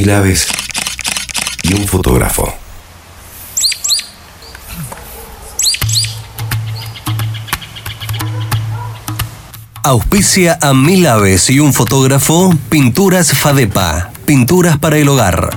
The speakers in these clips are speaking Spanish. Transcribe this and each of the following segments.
mil aves y un fotógrafo. Auspicia a mil aves y un fotógrafo Pinturas Fadepa, pinturas para el hogar.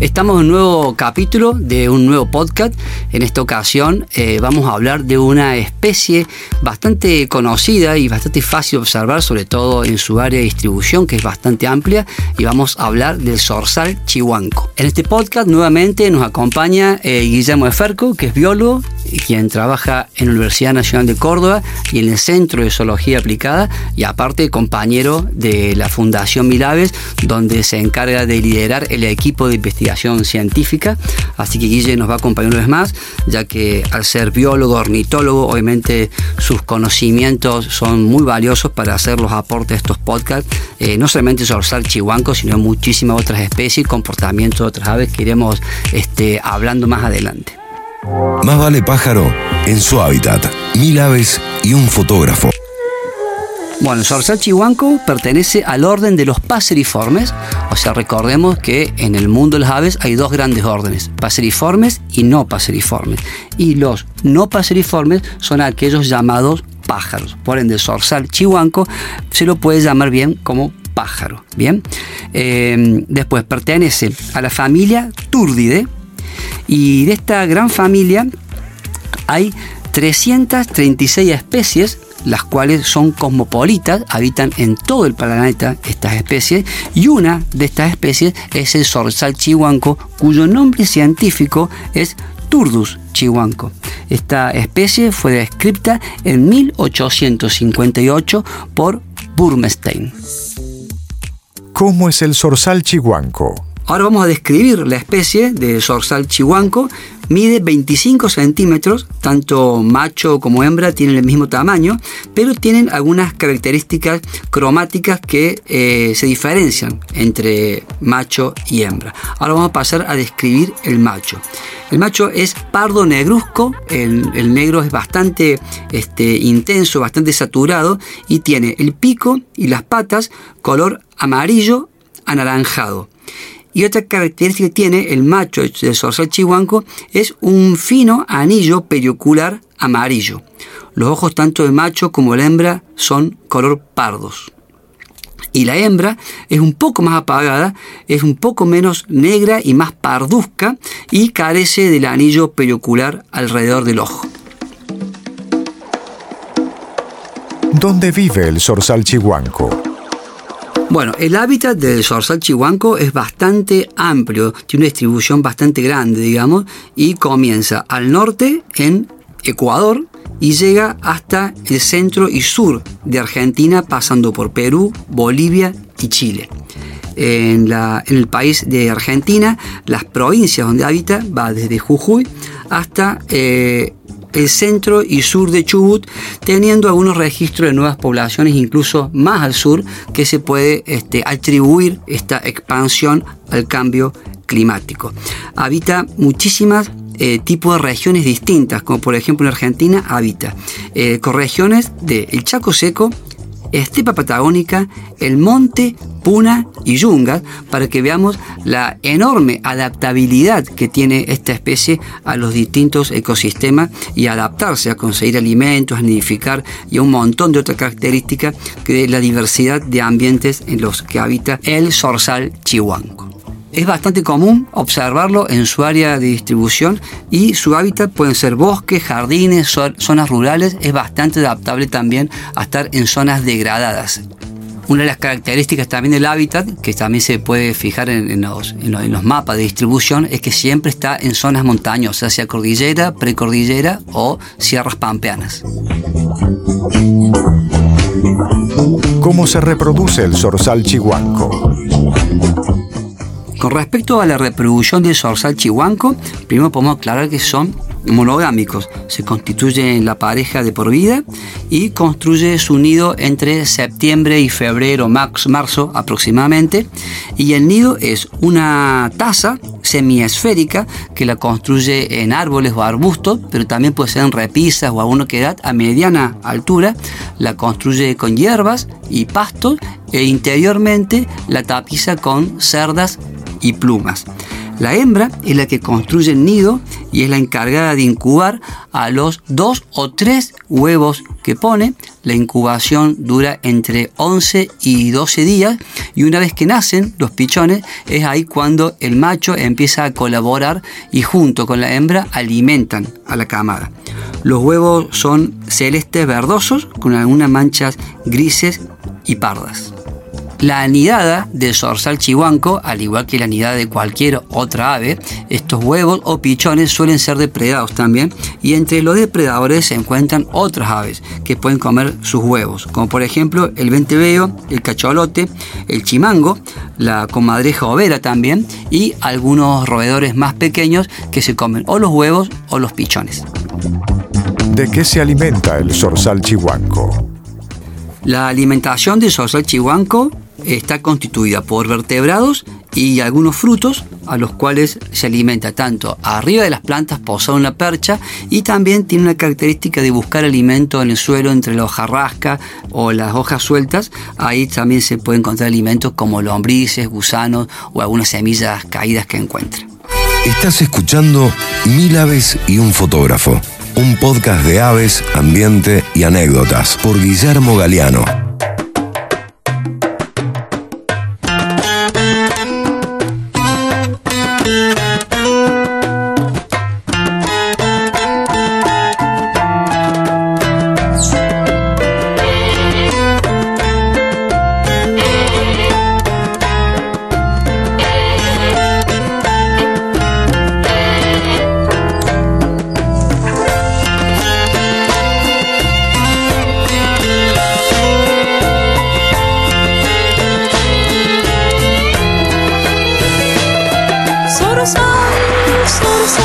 Estamos en un nuevo capítulo de un nuevo podcast. En esta ocasión eh, vamos a hablar de una especie bastante conocida y bastante fácil de observar, sobre todo en su área de distribución, que es bastante amplia, y vamos a hablar del zorzal chihuanco. En este podcast nuevamente nos acompaña eh, Guillermo Eferco, que es biólogo y quien trabaja en la Universidad Nacional de Córdoba y en el Centro de Zoología Aplicada, y aparte compañero de la Fundación Milaves, donde se encarga de liderar el equipo de investigación científica. Así que Guille nos va a acompañar una vez más, ya que al ser biólogo, ornitólogo, obviamente sus conocimientos son muy valiosos para hacer los aportes de estos podcasts, eh, no solamente sobre el chihuanco, sino muchísimas otras especies y comportamientos de otras aves que iremos este, hablando más adelante. Más vale pájaro en su hábitat, mil aves y un fotógrafo. Bueno, el zorzal chihuanco pertenece al orden de los paseriformes, o sea, recordemos que en el mundo de las aves hay dos grandes órdenes, paseriformes y no paseriformes. Y los no paseriformes son aquellos llamados pájaros. Por ende, el zorzal chihuanco se lo puede llamar bien como pájaro. Bien, em, después pertenece a la familia Turdidae y de esta gran familia hay 336 especies las cuales son cosmopolitas, habitan en todo el planeta estas especies, y una de estas especies es el zorzal chihuanco, cuyo nombre científico es Turdus chihuanco. Esta especie fue descrita en 1858 por Burmestein. ¿Cómo es el zorzal chihuanco? Ahora vamos a describir la especie de zorzal chihuanco. Mide 25 centímetros, tanto macho como hembra tienen el mismo tamaño, pero tienen algunas características cromáticas que eh, se diferencian entre macho y hembra. Ahora vamos a pasar a describir el macho. El macho es pardo negruzco, el, negro es bastante este, intenso, bastante saturado y tiene el pico y las patas color amarillo anaranjado. Y otra característica que tiene el macho del zorzal chihuanco es un fino anillo periocular amarillo. Los ojos tanto del macho como la hembra son color pardos. Y la hembra es un poco más apagada, es un poco menos negra y más parduzca y carece del anillo periocular alrededor del ojo. ¿Dónde vive el zorzal chihuanco? Bueno, el hábitat del zorzal chihuanco es bastante amplio, tiene una distribución bastante grande, digamos, y comienza al norte en Ecuador y llega hasta el centro y sur de Argentina, pasando por Perú, Bolivia y Chile. En, el país de Argentina, las provincias donde habita va desde Jujuy hasta eh, el centro y sur de Chubut, teniendo algunos registros de nuevas poblaciones, incluso más al sur, que se puede este, atribuir esta expansión al cambio climático. Habita muchísimas eh, tipos de regiones distintas, como por ejemplo en Argentina habita eh, con regiones del Chaco Seco, estepa patagónica, el monte, puna y yungas, para que veamos la enorme adaptabilidad que tiene esta especie a los distintos ecosistemas y adaptarse a conseguir alimentos, a nidificar y a un montón de otras características que la diversidad de ambientes en los que habita el zorzal chihuanco. Es bastante común observarlo en su área de distribución y su hábitat pueden ser bosques, jardines, zonas rurales. Es bastante adaptable también a estar en zonas degradadas. Una de las características también del hábitat, que también se puede fijar en, los, mapas de distribución, es que siempre está en zonas montañosas, sea cordillera, precordillera o sierras pampeanas. ¿Cómo se reproduce el zorzal chihuanco? Con respecto a la reproducción del zorzal chihuanco, primero podemos aclarar que son monogámicos. Se constituye en la pareja de por vida y construye su nido entre septiembre y febrero, marzo aproximadamente. Y el nido es una taza semiesférica que la construye en árboles o arbustos, pero también puede ser en repisas o alguna que a mediana altura. La construye con hierbas y pastos e interiormente la tapiza con cerdas y plumas. La hembra es la que construye el nido y es la encargada de incubar a los dos o tres huevos que pone. La incubación dura entre 11 y 12 días y una vez que nacen los pichones es ahí cuando el macho empieza a colaborar y junto con la hembra alimentan a la camada. Los huevos son celestes verdosos con algunas manchas grises y pardas. La anidada del zorzal chihuanco, al igual que la anidada de cualquier otra ave, estos huevos o pichones suelen ser depredados también y entre los depredadores se encuentran otras aves que pueden comer sus huevos, como por ejemplo el venteveo, el cacholote, el chimango, la comadreja overa también y algunos roedores más pequeños que se comen o los huevos o los pichones. ¿De qué se alimenta el zorzal chihuanco? La alimentación del zorzal chihuanco está constituida por vertebrados y algunos frutos a los cuales se alimenta tanto arriba de las plantas posado en la percha y también tiene una característica de buscar alimento en el suelo entre la hojarrasca o las hojas sueltas. Ahí también se puede encontrar alimentos como lombrices, gusanos o algunas semillas caídas que encuentra. Estás escuchando Mil aves y un fotógrafo, un podcast de aves, ambiente y anécdotas por Guillermo Galeano. I'm sorry.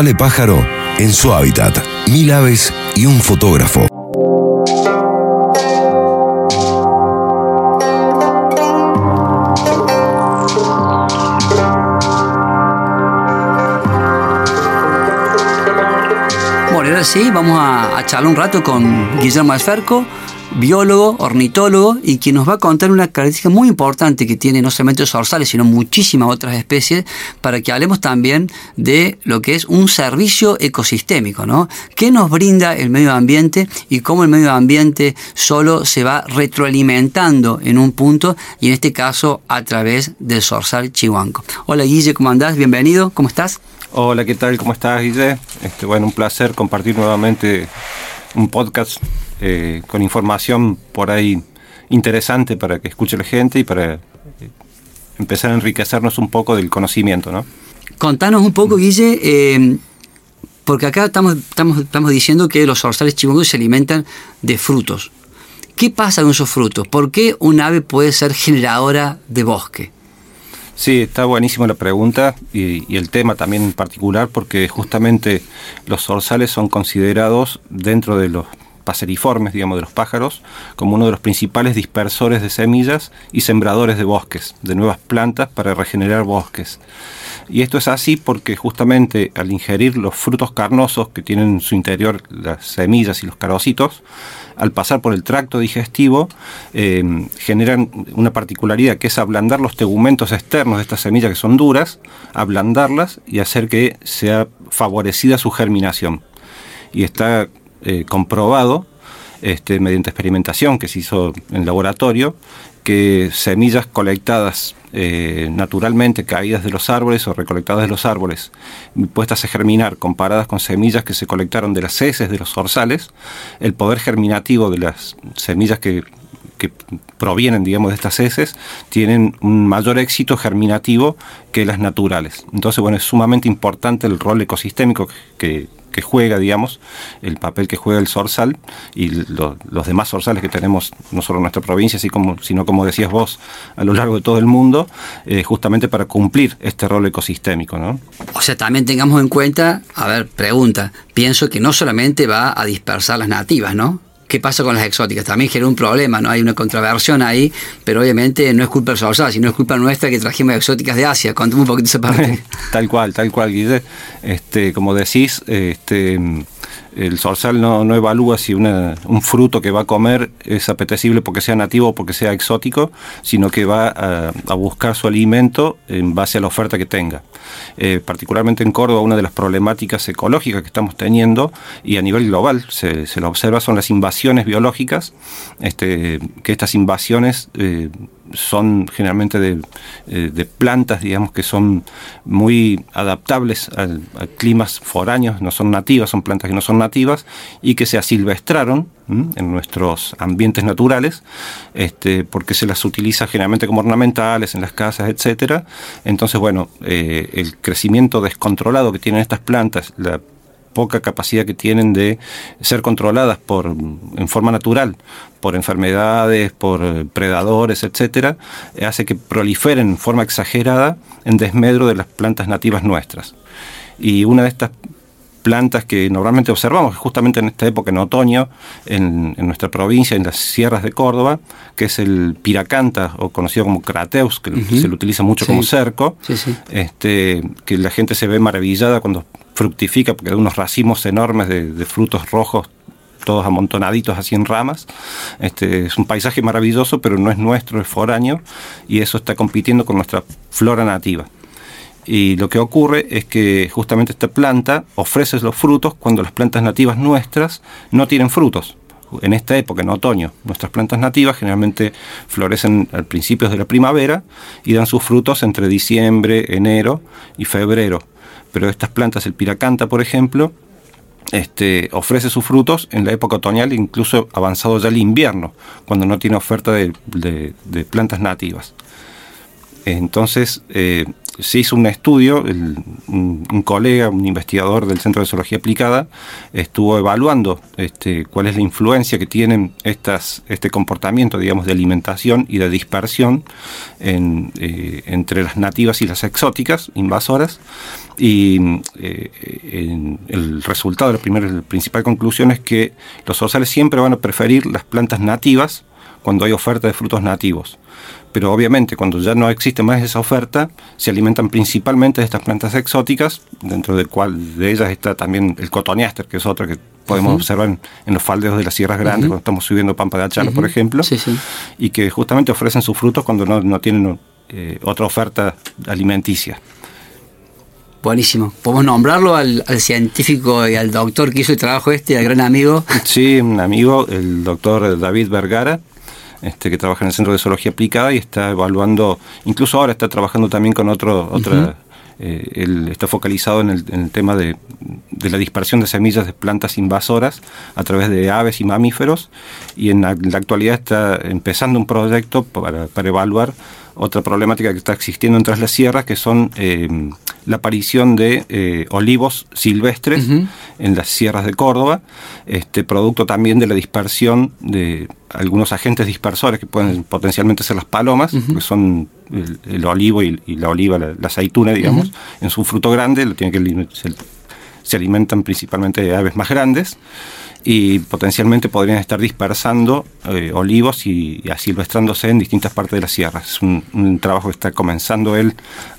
Vale pájaro en su hábitat. Mil aves y un fotógrafo. Bueno, ahora sí, vamos a, a charlar un rato con Guillermo Alferco, biólogo, ornitólogo, y quien nos va a contar una característica muy importante que tiene no solamente los zorzales, sino muchísimas otras especies, para que hablemos también de lo que es un servicio ecosistémico, ¿no? ¿Qué nos brinda el medio ambiente y cómo el medio ambiente solo se va retroalimentando en un punto, y en este caso a través del zorzal chihuanco? Hola Guille, ¿cómo andás? Bienvenido, ¿cómo estás? Hola, ¿qué tal? ¿Cómo estás, Guille? Este, bueno, un placer compartir nuevamente un podcast eh, con información por ahí interesante para que escuche la gente y para eh, empezar a enriquecernos un poco del conocimiento, ¿no? Contanos un poco, Guille, eh, porque acá estamos, estamos, estamos diciendo que los zorzales chihuahuas se alimentan de frutos. ¿Qué pasa con esos frutos? ¿Por qué un ave puede ser generadora de bosque? Sí, está buenísima la pregunta y, y, el tema también en particular porque justamente los zorzales son considerados dentro de los paseriformes, digamos, de los pájaros, como uno de los principales dispersores de semillas y sembradores de bosques, de nuevas plantas para regenerar bosques. Y esto es así porque justamente al ingerir los frutos carnosos que tienen en su interior las semillas y los carocitos, al pasar por el tracto digestivo, eh, generan una particularidad que es ablandar los tegumentos externos de estas semillas que son duras, ablandarlas y hacer que sea favorecida su germinación. Y está eh, comprobado este, mediante experimentación que se hizo en laboratorio que semillas colectadas eh, naturalmente caídas de los árboles o recolectadas de los árboles, puestas a germinar, comparadas con semillas que se colectaron de las heces de los zorzales, el poder germinativo de las semillas que, que provienen, digamos, de estas heces, tienen un mayor éxito germinativo que las naturales. Entonces, bueno, es sumamente importante el rol ecosistémico que, juega, digamos, el papel que juega el zorzal y lo, los demás zorzales que tenemos, no solo en nuestra provincia, sino como decías vos, a lo largo de todo el mundo, eh, justamente para cumplir este rol ecosistémico. ¿no? O sea, también tengamos en cuenta, a ver, pregunta, pienso que no solamente va a dispersar las nativas, ¿no? ¿Qué pasa con las exóticas? También genera un problema, ¿no? Hay una contraversión ahí, pero obviamente no es culpa del zorzal, sino es culpa nuestra que trajimos exóticas de Asia. Contame un poquito esa parte. tal cual, tal cual, Guille. Este, como decís, este el zorzal no, evalúa si un fruto que va a comer es apetecible porque sea nativo o porque sea exótico, sino que va a, a buscar su alimento en base a la oferta que tenga. Eh, particularmente en Córdoba, una de las problemáticas ecológicas que estamos teniendo y a nivel global se, se lo observa son las invasiones biológicas, este, que estas invasiones eh, son generalmente de, eh, de, plantas, digamos, que son muy adaptables a climas foráneos, no son nativas, son plantas que no son nativas y que se asilvestraron en nuestros ambientes naturales, este, porque se las utiliza generalmente como ornamentales en las casas, etcétera. Entonces, bueno, eh, el crecimiento descontrolado que tienen estas plantas, la poca capacidad que tienen de ser controladas por en forma natural por enfermedades, por predadores, etcétera, hace que proliferen en forma exagerada en desmedro de las plantas nativas nuestras. Y una de estas plantas que normalmente observamos justamente en esta época, en otoño, en, en, nuestra provincia, en las sierras de Córdoba, que es el piracanta, o conocido como crateus, que uh -huh. se lo utiliza mucho sí. como cerco, sí, sí. Este, que la gente se ve maravillada cuando fructifica, porque da unos racimos enormes de, de frutos rojos todos amontonaditos así en ramas. Este, es un paisaje maravilloso, pero no es nuestro, es foráneo, y eso está compitiendo con nuestra flora nativa. Y lo que ocurre es que justamente esta planta ofrece los frutos cuando las plantas nativas nuestras no tienen frutos. En esta época, en otoño, nuestras plantas nativas generalmente florecen al principios de la primavera y dan sus frutos entre diciembre, enero y febrero. Pero estas plantas, el piracanta, por ejemplo, este, ofrece sus frutos en la época otoñal, incluso avanzado ya el invierno, cuando no tiene oferta de, plantas nativas. Entonces, eh, se hizo un estudio, un, colega, un investigador del Centro de Zoología Aplicada, estuvo evaluando este, cuál es la influencia que tienen este comportamiento, digamos, de alimentación y de dispersión eh, entre las nativas y las exóticas, invasoras, y eh, el resultado, la primera, la principal conclusión es que los zorzales siempre van a preferir las plantas nativas cuando hay oferta de frutos nativos pero obviamente cuando ya no existe más esa oferta, se alimentan principalmente de estas plantas exóticas, dentro del cual de ellas está también el cotoniaster, que es otra que podemos observar en, los faldeos de las sierras grandes, cuando estamos subiendo Pampa de Achalo, por ejemplo, y que justamente ofrecen sus frutos cuando no, tienen eh, otra oferta alimenticia. Buenísimo. ¿Podemos nombrarlo al, al, científico y al doctor que hizo el trabajo este, al gran amigo? Sí, un amigo, el doctor David Vergara, este, que trabaja en el Centro de Zoología Aplicada y está evaluando, incluso ahora está trabajando también con otro, otra, eh, él está focalizado en el, tema de, la dispersión de semillas de plantas invasoras a través de aves y mamíferos y en la, actualidad está empezando un proyecto para, para evaluar otra problemática que está existiendo entre las sierras, que son eh, la aparición de eh, olivos silvestres en las sierras de Córdoba, este producto también de la dispersión de algunos agentes dispersores que pueden potencialmente ser las palomas, que son el, olivo y, la oliva, la, aceituna, digamos, en su fruto grande, lo tiene que se alimentan principalmente de aves más grandes y potencialmente podrían estar dispersando eh, olivos y, asilvestrándose en distintas partes de la sierra. Es un, trabajo que está comenzando él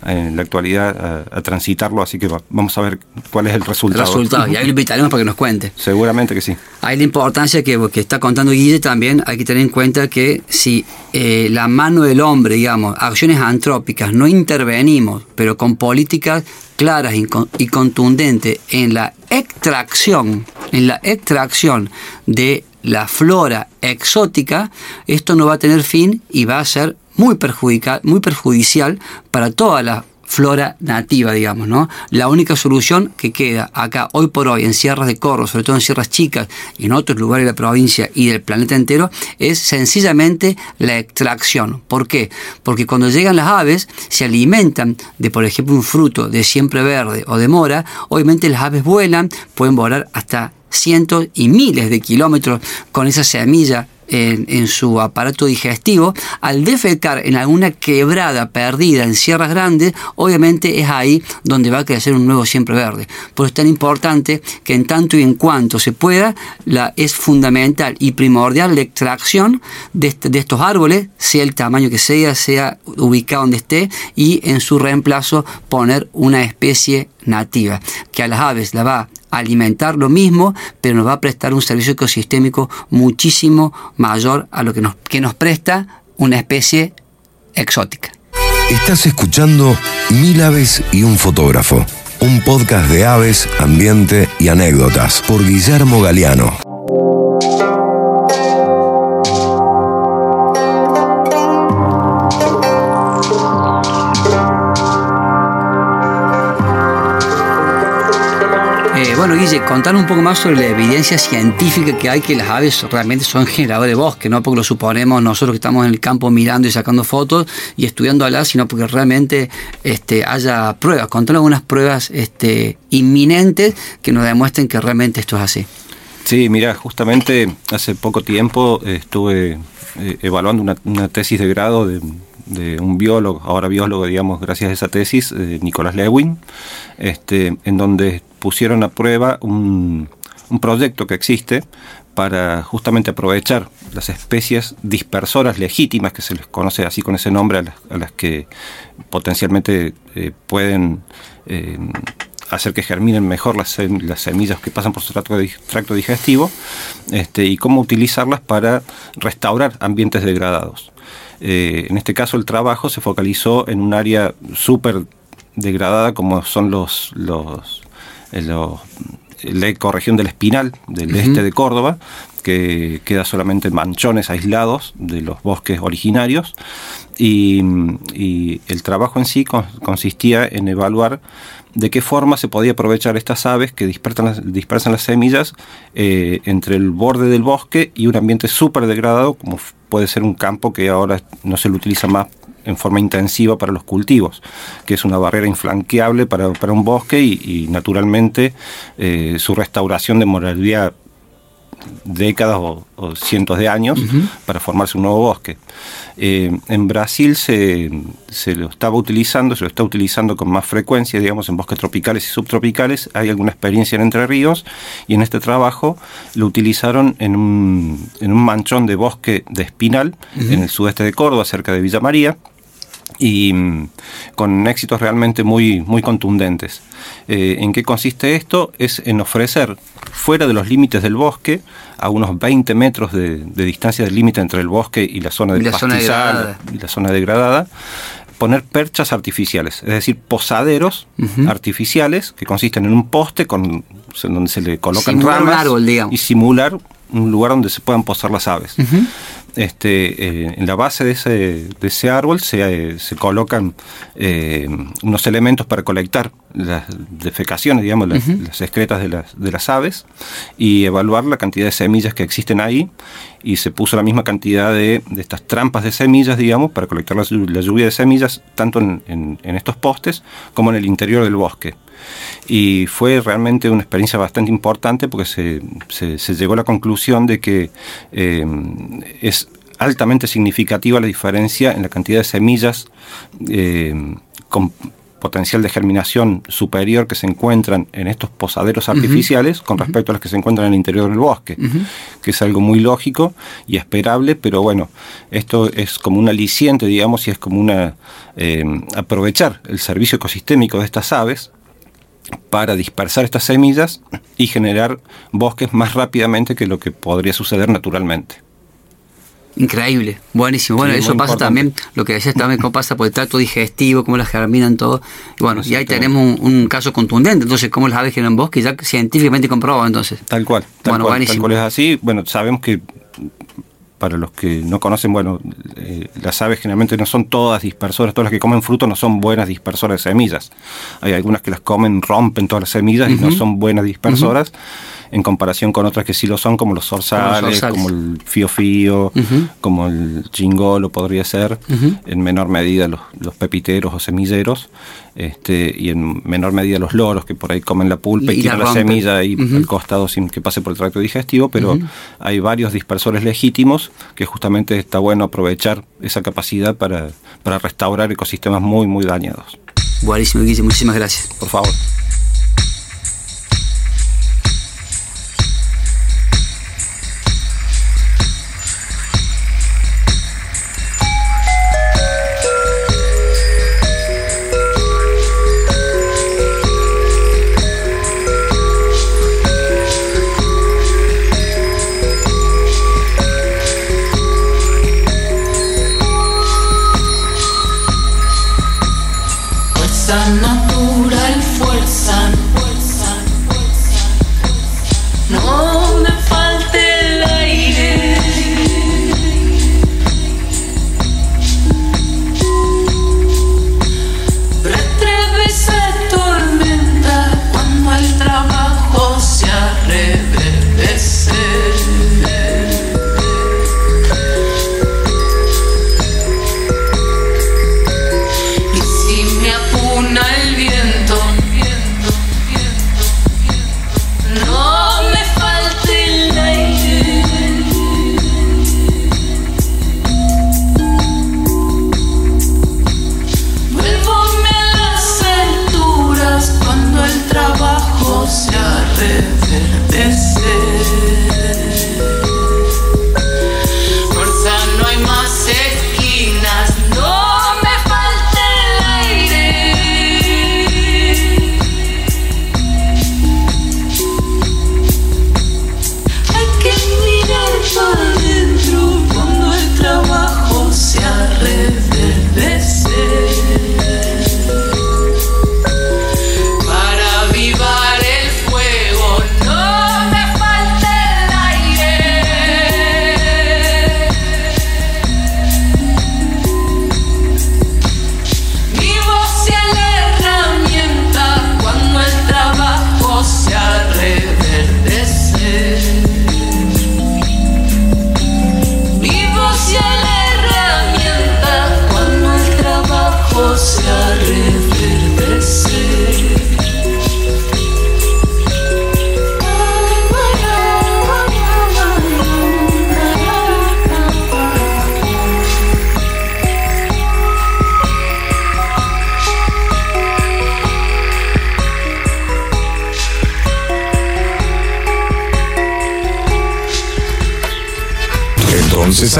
en la actualidad a, transitarlo, así que vamos a ver cuál es el resultado. El resultado, y ahí lo invitaremos para que nos cuente. Seguramente que sí. Hay la importancia que, que está contando Guille también, hay que tener en cuenta que si eh, la mano del hombre, digamos, acciones antrópicas, no intervenimos, pero con políticas claras y contundentes en la extracción, en la extracción de la flora exótica, esto no va a tener fin y va a ser muy, muy perjudicial para toda la flora nativa, digamos, ¿no? La única solución que queda acá hoy por hoy en sierras de Corro, sobre todo en sierras chicas y en otros lugares de la provincia y del planeta entero, es sencillamente la extracción. ¿Por qué? Porque cuando llegan las aves, se alimentan de, por ejemplo, un fruto de siempre verde o de mora, obviamente las aves vuelan, pueden volar hasta cientos y miles de kilómetros con esa semilla en, su aparato digestivo, al defecar en alguna quebrada perdida en sierras grandes, obviamente es ahí donde va a crecer un nuevo siempre verde. Por eso es tan importante que en tanto y en cuanto se pueda, la, es fundamental y primordial la extracción de, de estos árboles, sea el tamaño que sea, sea ubicado donde esté, y en su reemplazo poner una especie nativa, que a las aves la va alimentar lo mismo, pero nos va a prestar un servicio ecosistémico muchísimo mayor a lo que nos, que nos presta una especie exótica. Estás escuchando Mil aves y un fotógrafo, un podcast de aves, ambiente y anécdotas por Guillermo Galeano. Contar un poco más sobre la evidencia científica que hay que las aves realmente son generadores de bosque, no porque lo suponemos nosotros que estamos en el campo mirando y sacando fotos y estudiando alas, sino porque realmente este, haya pruebas. Contar algunas pruebas este, inminentes que nos demuestren que realmente esto es así. Sí, mira, justamente hace poco tiempo estuve eh, evaluando una, tesis de grado de, un biólogo, ahora biólogo, digamos, gracias a esa tesis, eh, Nicolás Lewin, este, en donde pusieron a prueba un, proyecto que existe para justamente aprovechar las especies dispersoras legítimas, que se les conoce así con ese nombre, a las, que potencialmente eh, pueden eh, hacer que germinen mejor las, semillas que pasan por su tracto, digestivo, este, y cómo utilizarlas para restaurar ambientes degradados. Eh, en este caso el trabajo se focalizó en un área súper degradada como son los, los la ecorregión del Espinal, del este de Córdoba, que queda solamente manchones aislados de los bosques originarios. Y, el trabajo en sí consistía en evaluar de qué forma se podía aprovechar estas aves que dispersan las, dispersan las semillas eh, entre el borde del bosque y un ambiente súper degradado, como puede ser un campo que ahora no se lo utiliza más en forma intensiva para los cultivos, que es una barrera inflanqueable para, un bosque y, naturalmente eh, su restauración demoraría décadas o, cientos de años para formarse un nuevo bosque. Eh, en Brasil se, lo estaba utilizando, se lo está utilizando con más frecuencia, digamos, en bosques tropicales y subtropicales. Hay alguna experiencia en Entre Ríos y en este trabajo lo utilizaron en un, en un manchón de bosque de espinal en el sudeste de Córdoba, cerca de Villa María y mm, con éxitos realmente muy, muy contundentes. Eh, ¿En qué consiste esto? Es en ofrecer fuera de los límites del bosque, a unos 20 metros de, distancia del límite entre el bosque y la zona del pastizal y la zona degradada, poner perchas artificiales, es decir, posaderos artificiales que consisten en un poste con donde se le colocan ramas y simular un lugar donde se puedan posar las aves este, eh, en la base de ese, de ese árbol se, eh, se colocan eh, unos elementos para colectar las defecaciones, digamos, las, excretas de las, de las aves y evaluar la cantidad de semillas que existen ahí y se puso la misma cantidad de, de estas trampas de semillas, digamos, para colectar la, lluvia de semillas tanto en, en, estos postes como en el interior del bosque. Y fue realmente una experiencia bastante importante porque se, se, llegó a la conclusión de que es altamente significativa la diferencia en la cantidad de semillas eh, potencial de germinación superior que se encuentran en estos posaderos artificiales con respecto a las que se encuentran en el interior del bosque, que es algo muy lógico y esperable, pero bueno, esto es como un aliciente, digamos, y es como una eh, aprovechar el servicio ecosistémico de estas aves para dispersar estas semillas y generar bosques más rápidamente que lo que podría suceder naturalmente. Increíble, buenísimo. Bueno, eso pasa también, lo que decías también, cómo pasa por el tracto digestivo, cómo las germinan todo. Y bueno, y ahí tenemos un, caso contundente, entonces, cómo las aves generan bosque, ya científicamente comprobado, entonces. Tal cual, tal bueno, cual, buenísimo. tal cual es así. Bueno, sabemos que para los que no conocen, bueno, eh, las aves generalmente no son todas dispersoras, todas las que comen fruto no son buenas dispersoras de semillas. Hay algunas que las comen, rompen todas las semillas y no son buenas dispersoras en comparación con otras que sí lo son, como los zorzales, como, el fío fío, como el chingolo podría ser, en menor medida los, pepiteros o semilleros, este, y en menor medida los loros, que por ahí comen la pulpa y, tiran la, semilla ahí al costado sin que pase por el tracto digestivo, pero hay varios dispersores legítimos que justamente está bueno aprovechar esa capacidad para, para restaurar ecosistemas muy, muy dañados. Buenísimo, Guille, muchísimas gracias. Por favor.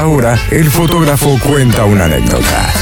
Entonces ahora el fotógrafo cuenta una anécdota.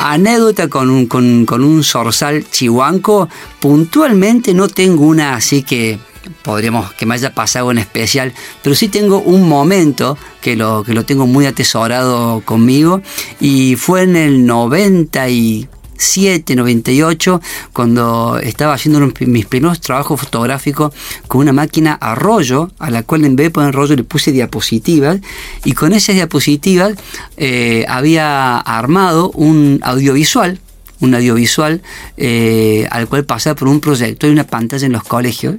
anécdota con un, con, un zorzal chihuanco, puntualmente no tengo una así que podríamos que me haya pasado en especial, pero sí tengo un momento que lo, que lo tengo muy atesorado conmigo y fue en el 90 y 97, 98, cuando estaba haciendo mis primeros trabajos fotográficos con una máquina a rollo, a la cual en vez de poner rollo le puse diapositivas, y con esas diapositivas eh, había armado un audiovisual, un audiovisual eh, al cual pasaba por un proyecto y una pantalla en los colegios.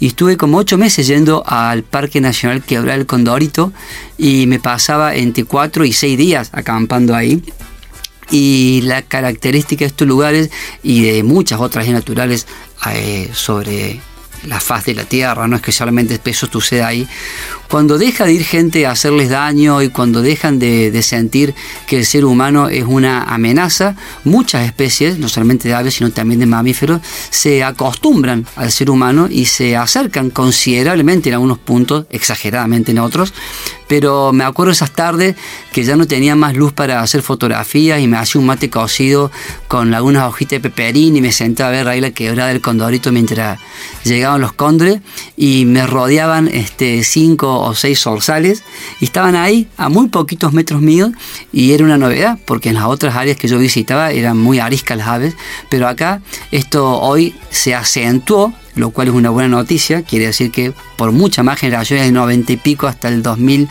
Y estuve como ocho meses yendo al Parque Nacional Quebrar el Condorito y me pasaba entre cuatro y seis días acampando ahí y la característica de estos lugares y de muchas otras naturales eh, sobre la faz de la tierra, no es que solamente eso suceda ahí, cuando deja de ir gente a hacerles daño y cuando dejan de, sentir que el ser humano es una amenaza, muchas especies, no solamente de aves, sino también de mamíferos, se acostumbran al ser humano y se acercan considerablemente en algunos puntos, exageradamente en otros, pero me acuerdo esas tardes que ya no tenía más luz para hacer fotografías y me hacía un mate cocido con algunas hojitas de peperín y me sentaba a ver ahí la quebrada del condorito mientras los cóndores y me rodeaban este, cinco o seis zorzales. Y estaban ahí a muy poquitos metros míos y era una novedad porque en las otras áreas que yo visitaba eran muy ariscas las aves, pero acá esto hoy se acentuó lo cual es una buena noticia, quiere decir que por muchas más generaciones, de 90 y pico hasta el 2022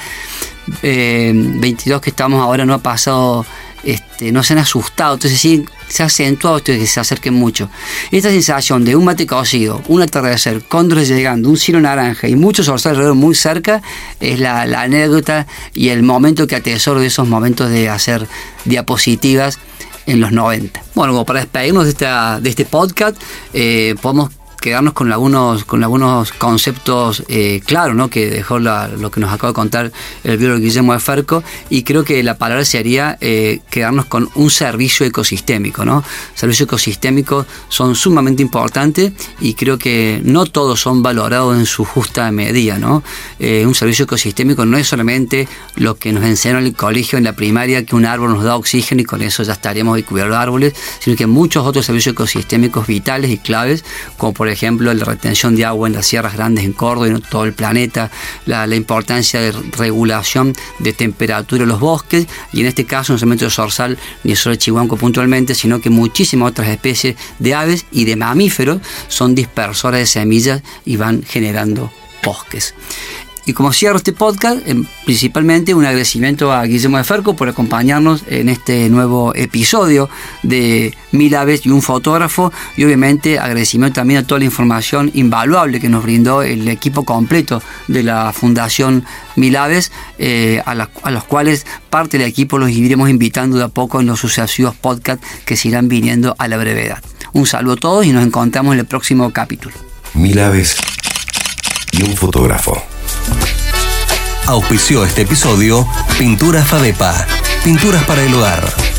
eh, que estamos ahora, no ha pasado, este, no se han asustado, entonces sí, se ha acentuado esto que se acerquen mucho. Esta sensación de un mate cocido, un atardecer, cóndores llegando, un cielo naranja y muchos orzales alrededor muy cerca, es la, anécdota y el momento que atesoro de esos momentos de hacer diapositivas en los 90. Bueno, para despedirnos de este podcast, eh, podemos quedarnos con algunos, con algunos conceptos eh, claros ¿no? que dejó lo que nos acaba de contar el biólogo Guillermo de Ferco y creo que la palabra sería eh, quedarnos con un servicio ecosistémico. ¿no? Servicios ecosistémicos son sumamente importantes y creo que no todos son valorados en su justa medida. ¿no? Eh, un servicio ecosistémico no es solamente lo que nos enseñó en el colegio, en la primaria, que un árbol nos da oxígeno y con eso ya estaríamos cubiertos de árboles, sino que muchos otros servicios ecosistémicos vitales y claves, como por ejemplo, la retención de agua en las sierras grandes en Córdoba y en todo el planeta, la, importancia de regulación de temperatura en los bosques, y en este caso no solamente el zorzal ni solo el chihuanco puntualmente, sino que muchísimas otras especies de aves y de mamíferos son dispersoras de semillas y van generando bosques. Y como cierro este podcast, em, principalmente un agradecimiento a Guillermo de Ferco por acompañarnos en este nuevo episodio de Mil Aves y un fotógrafo. Y obviamente agradecimiento también a toda la información invaluable que nos brindó el equipo completo de la Fundación Mil Aves, eh, a, a, los cuales parte del equipo los iremos invitando de a poco en los sucesivos podcasts que se irán viniendo a la brevedad. Un saludo a todos y nos encontramos en el próximo capítulo. Mil Aves y un fotógrafo. Auspició este episodio Pinturas Fadepa, pinturas para el hogar.